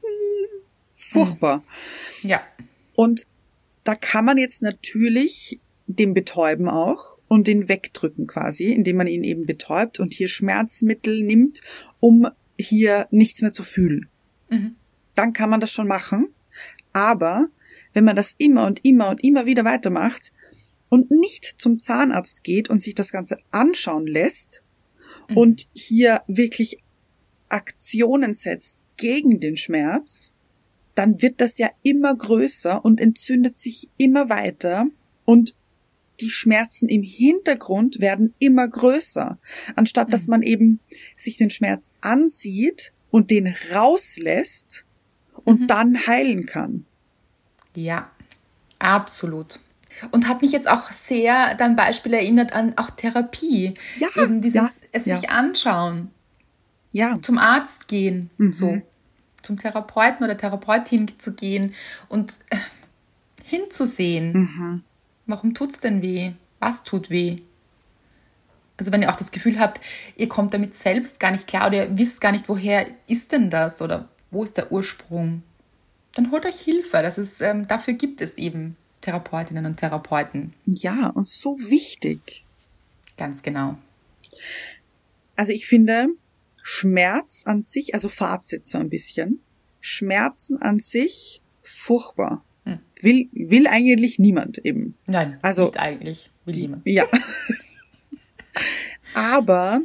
hm, furchtbar. Ja. Und da kann man jetzt natürlich den betäuben auch und den wegdrücken quasi, indem man ihn eben betäubt und hier Schmerzmittel nimmt, um hier nichts mehr zu fühlen. Mhm. Dann kann man das schon machen. Aber wenn man das immer und immer und immer wieder weitermacht und nicht zum Zahnarzt geht und sich das Ganze anschauen lässt und hier wirklich Aktionen setzt gegen den Schmerz, dann wird das ja immer größer und entzündet sich immer weiter und die Schmerzen im Hintergrund werden immer größer. Anstatt dass Mhm. man eben sich den Schmerz ansieht und den rauslässt und Mhm. dann heilen kann. Ja, absolut. Und hat mich jetzt auch sehr dein Beispiel erinnert an auch Therapie. Ja, Eben dieses ja, es ja. sich anschauen, Ja, zum Arzt gehen, Mhm. so zum Therapeuten oder Therapeutin zu gehen und äh, hinzusehen. mhm. Warum tut's denn weh? Was tut weh? Also wenn ihr auch das Gefühl habt, ihr kommt damit selbst gar nicht klar oder ihr wisst gar nicht, woher ist denn das oder wo ist der Ursprung, dann holt euch Hilfe. Das ist, ähm, dafür gibt es eben Therapeutinnen und Therapeuten. ja, und so wichtig. Ganz genau. Also ich finde Schmerz an sich, also Fazit so ein bisschen, Schmerzen an sich furchtbar. Will, will eigentlich niemand eben. Nein, Also- nicht eigentlich. Will niemand. Ja. Aber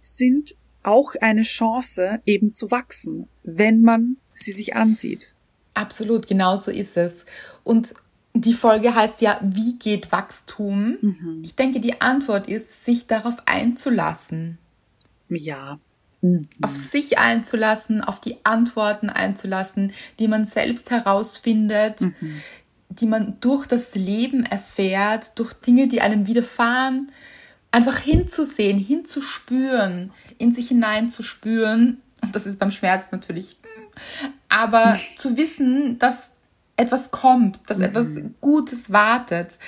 sind auch eine Chance eben zu wachsen, wenn man sie sich ansieht. Absolut, genau so ist es. Und die Folge heißt ja, wie geht Wachstum? Ich denke, die Antwort ist, sich darauf einzulassen. Ja. Auf sich einzulassen, auf die Antworten einzulassen, die man selbst herausfindet, die man durch das Leben erfährt, durch Dinge, die einem widerfahren, einfach hinzusehen, hinzuspüren, in sich hineinzuspüren. Und das ist beim Schmerz natürlich. Aber zu wissen, dass etwas kommt, dass etwas Gutes wartet.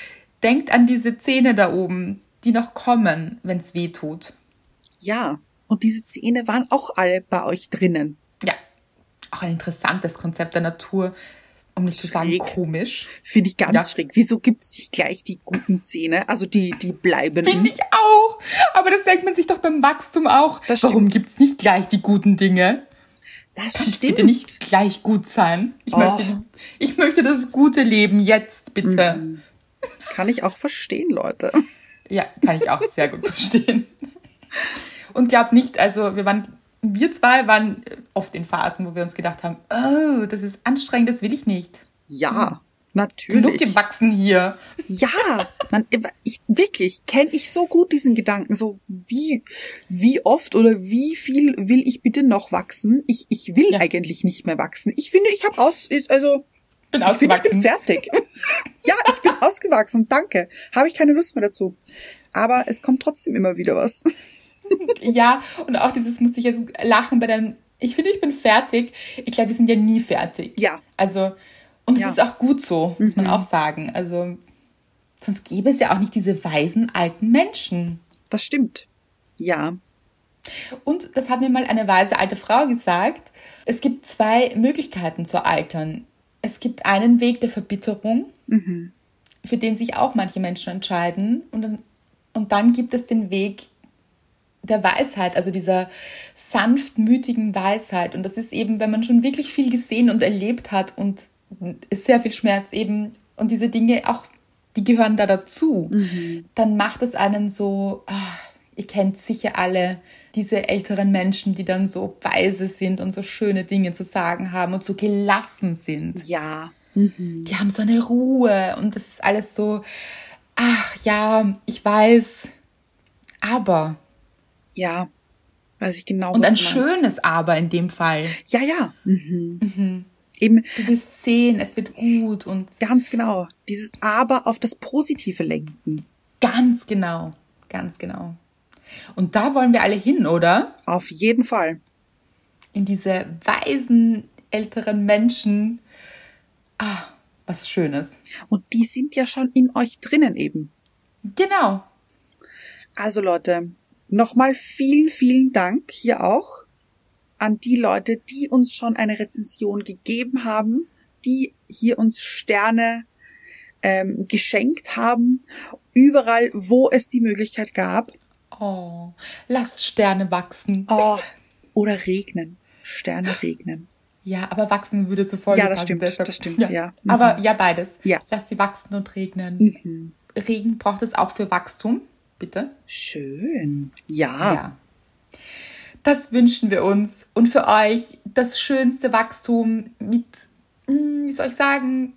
Denkt an diese Zähne da oben, die noch kommen, wenn es weh tut. Ja. Und diese Zähne waren auch alle bei euch drinnen. Ja, auch ein interessantes Konzept der Natur, um nicht zu sagen Schräg. komisch. Finde ich ganz Ja. schräg. Wieso gibt's nicht gleich die guten Zähne? Also die, die bleibenden. Finde ich auch. Aber das denkt man sich doch beim Wachstum auch. Das Warum stimmt. gibt's nicht gleich die guten Dinge? Das Kann stimmt. bitte nicht gleich gut sein? Ich, Oh. möchte, ich möchte das gute Leben jetzt, bitte. Mhm. Kann ich auch verstehen, Leute. Ja, kann ich auch sehr gut verstehen. Und glaubt nicht, also wir waren, wir zwei waren oft in Phasen, wo wir uns gedacht haben, oh, das ist anstrengend, das will ich nicht. Ja, Genug natürlich. gewachsen hier. Ja, man, ich, wirklich, kenne ich so gut diesen Gedanken. So wie, wie oft oder wie viel will ich bitte noch wachsen? Ich, ich will Ja. eigentlich nicht mehr wachsen. Ich finde, ich habe aus, also, Bin ich finde, ich bin ausgewachsen. fertig. ja, ich bin ausgewachsen. Danke. Habe ich keine Lust mehr dazu. Aber es kommt trotzdem immer wieder was. Ja, und auch dieses musste ich jetzt lachen bei deinem, ich finde, ich bin fertig. Ich glaube, wir sind ja nie fertig. Ja. Also, und es Ja. Mhm. ist auch gut so, muss man auch sagen. Also, sonst gäbe es ja auch nicht diese weisen alten Menschen. Das stimmt. Ja. Und das hat mir mal eine weise alte Frau gesagt. Es gibt zwei Möglichkeiten zu altern. Es gibt einen Weg der Verbitterung, für den sich auch manche Menschen entscheiden. Und dann, und dann gibt es den Weg der Weisheit, also dieser sanftmütigen Weisheit. Und das ist eben, wenn man schon wirklich viel gesehen und erlebt hat und sehr viel Schmerz eben und diese Dinge auch, die gehören da dazu, dann macht es einen so, ah, ihr kennt sicher alle diese älteren Menschen, die dann so weise sind und so schöne Dinge zu sagen haben und so gelassen sind Ja. die haben so eine Ruhe und das ist alles so, ach ja, ich weiß, aber. Ja. Weiß ich genau, Und ein schönes Aber in dem Fall. Ja, ja. Mhm. Eben Du wirst sehen, es wird gut und ganz genau. Dieses Aber auf das Positive lenken. ganz genau, ganz genau. Und da wollen wir alle hin, oder? Auf jeden Fall. In diese weisen älteren Menschen. Ah, was Schönes. Und die sind ja schon in euch drinnen eben. Genau. Also Leute, nochmal vielen, vielen Dank hier auch an die Leute, die uns schon eine Rezension gegeben haben, die hier uns Sterne ähm, geschenkt haben, überall, wo es die Möglichkeit gab. Oh, lasst Sterne wachsen. Oh, oder regnen. Sterne regnen. Ja, aber wachsen würde Folge Ja, das stimmt, deshalb- das stimmt, ja. Mhm. Aber ja, beides. Ja. Mhm. Lass sie wachsen und regnen. Regen braucht es auch für Wachstum, bitte. Schön. Ja. Ja. Das wünschen wir uns und für euch das schönste Wachstum mit, hm, wie soll ich sagen,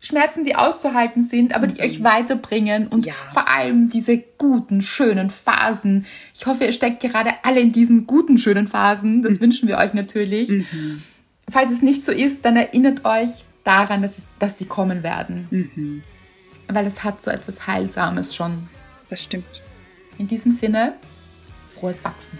Schmerzen, die auszuhalten sind, aber die euch weiterbringen und Ja. vor allem diese guten, schönen Phasen. Ich hoffe, ihr steckt gerade alle in diesen guten, schönen Phasen. Das wünschen wir euch natürlich. Falls es nicht so ist, dann erinnert euch daran, dass, es, dass die kommen werden. Weil es hat so etwas Heilsames schon. Das stimmt. In diesem Sinne, frohes Wachsen.